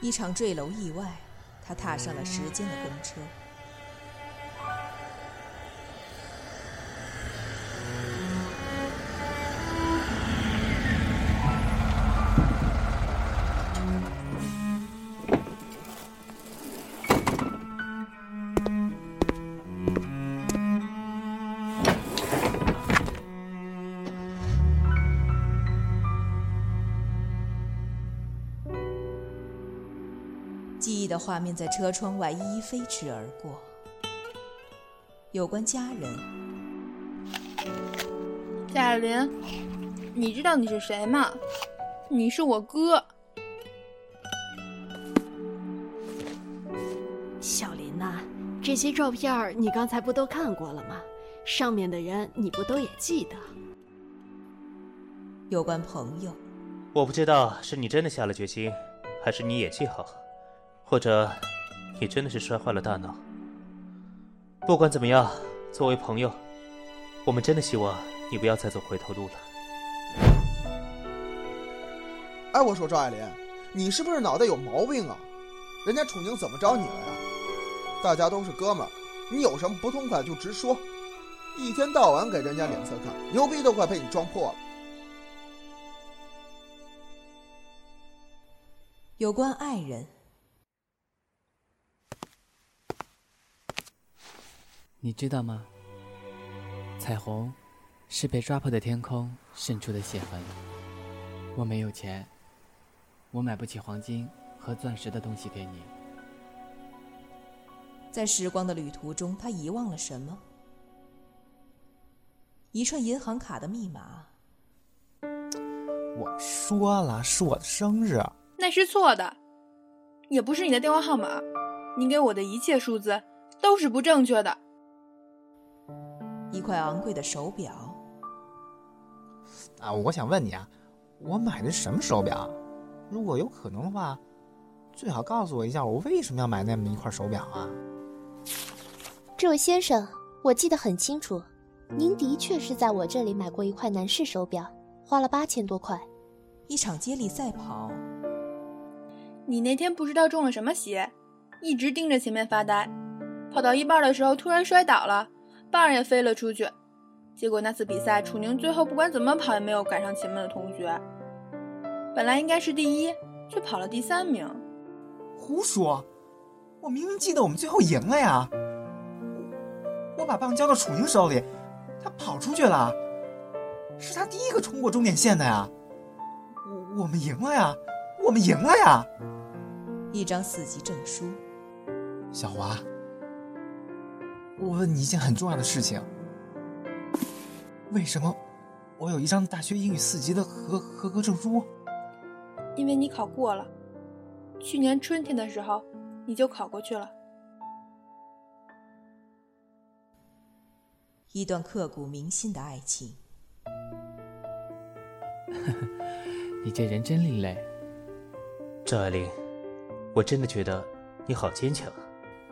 一场坠楼意外，他踏上了时间的公车。记忆的画面在车窗外一一飞驰而过。有关家人，贾琳，你知道你是谁吗？你是我哥。小林呐，这些照片你刚才不都看过了吗？上面的人你不都也记得？有关朋友，我不知道是你真的下了决心，还是你演技好。或者，你真的是摔坏了大脑。不管怎么样，作为朋友，我们真的希望你不要再走回头路了。哎，我说赵爱莲，你是不是脑袋有毛病啊？人家楚宁怎么着你了呀？大家都是哥们儿，你有什么不痛快就直说，一天到晚给人家脸色看，牛逼都快被你装破了。有关爱人。你知道吗？彩虹是被抓破的天空渗出的血痕。我没有钱，我买不起黄金和钻石的东西给你。在时光的旅途中，他遗忘了什么？一串银行卡的密码。我说了，是我的生日。那是错的，也不是你的电话号码。你给我的一切数字都是不正确的。一块昂贵的手表。啊，我想问你啊，我买的什么手表？如果有可能的话，最好告诉我一下，我为什么要买那么一块手表啊？这位先生，我记得很清楚，您的确是在我这里买过一块男士手表，花了八千多块。一场接力赛跑，你那天不知道中了什么邪，一直盯着前面发呆，跑到一半的时候突然摔倒了。棒儿也飞了出去，结果那次比赛，楚宁最后不管怎么跑也没有赶上前面的同学。本来应该是第一，却跑了第三名。胡说！我明明记得我们最后赢了呀！我把棒交到楚宁手里，他跑出去了，是他第一个冲过终点线的呀！我我们赢了呀！我们赢了呀！一张四级证书，小华。我问你一件很重要的事情：为什么我有一张大学英语四级的合合格证书？因为你考过了，去年春天的时候你就考过去了。一段刻骨铭心的爱情。你这人真另类，赵爱玲，我真的觉得你好坚强。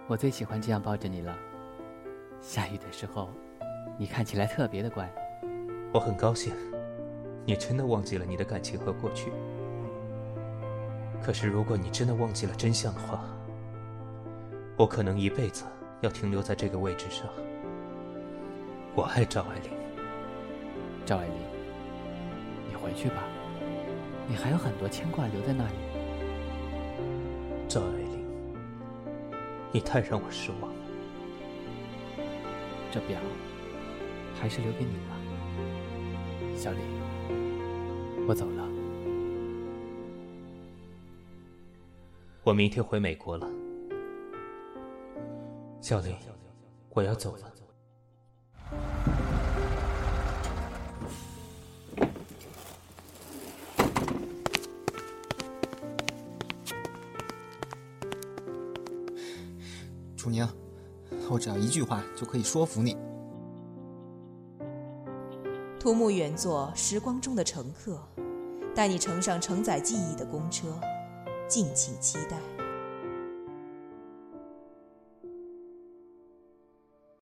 我最喜欢这样抱着你了。下雨的时候，你看起来特别的乖。我很高兴，你真的忘记了你的感情和过去。可是，如果你真的忘记了真相的话，我可能一辈子要停留在这个位置上。我爱赵爱玲。赵爱玲，你回去吧，你还有很多牵挂留在那里。赵爱玲，你太让我失望了。这表还是留给你吧，小李，我走了。我明天回美国了，小李，我要走了。楚宁。我只要一句话就可以说服你。涂木远作《时光中的乘客》，带你乘上承载记忆的公车，敬请期待。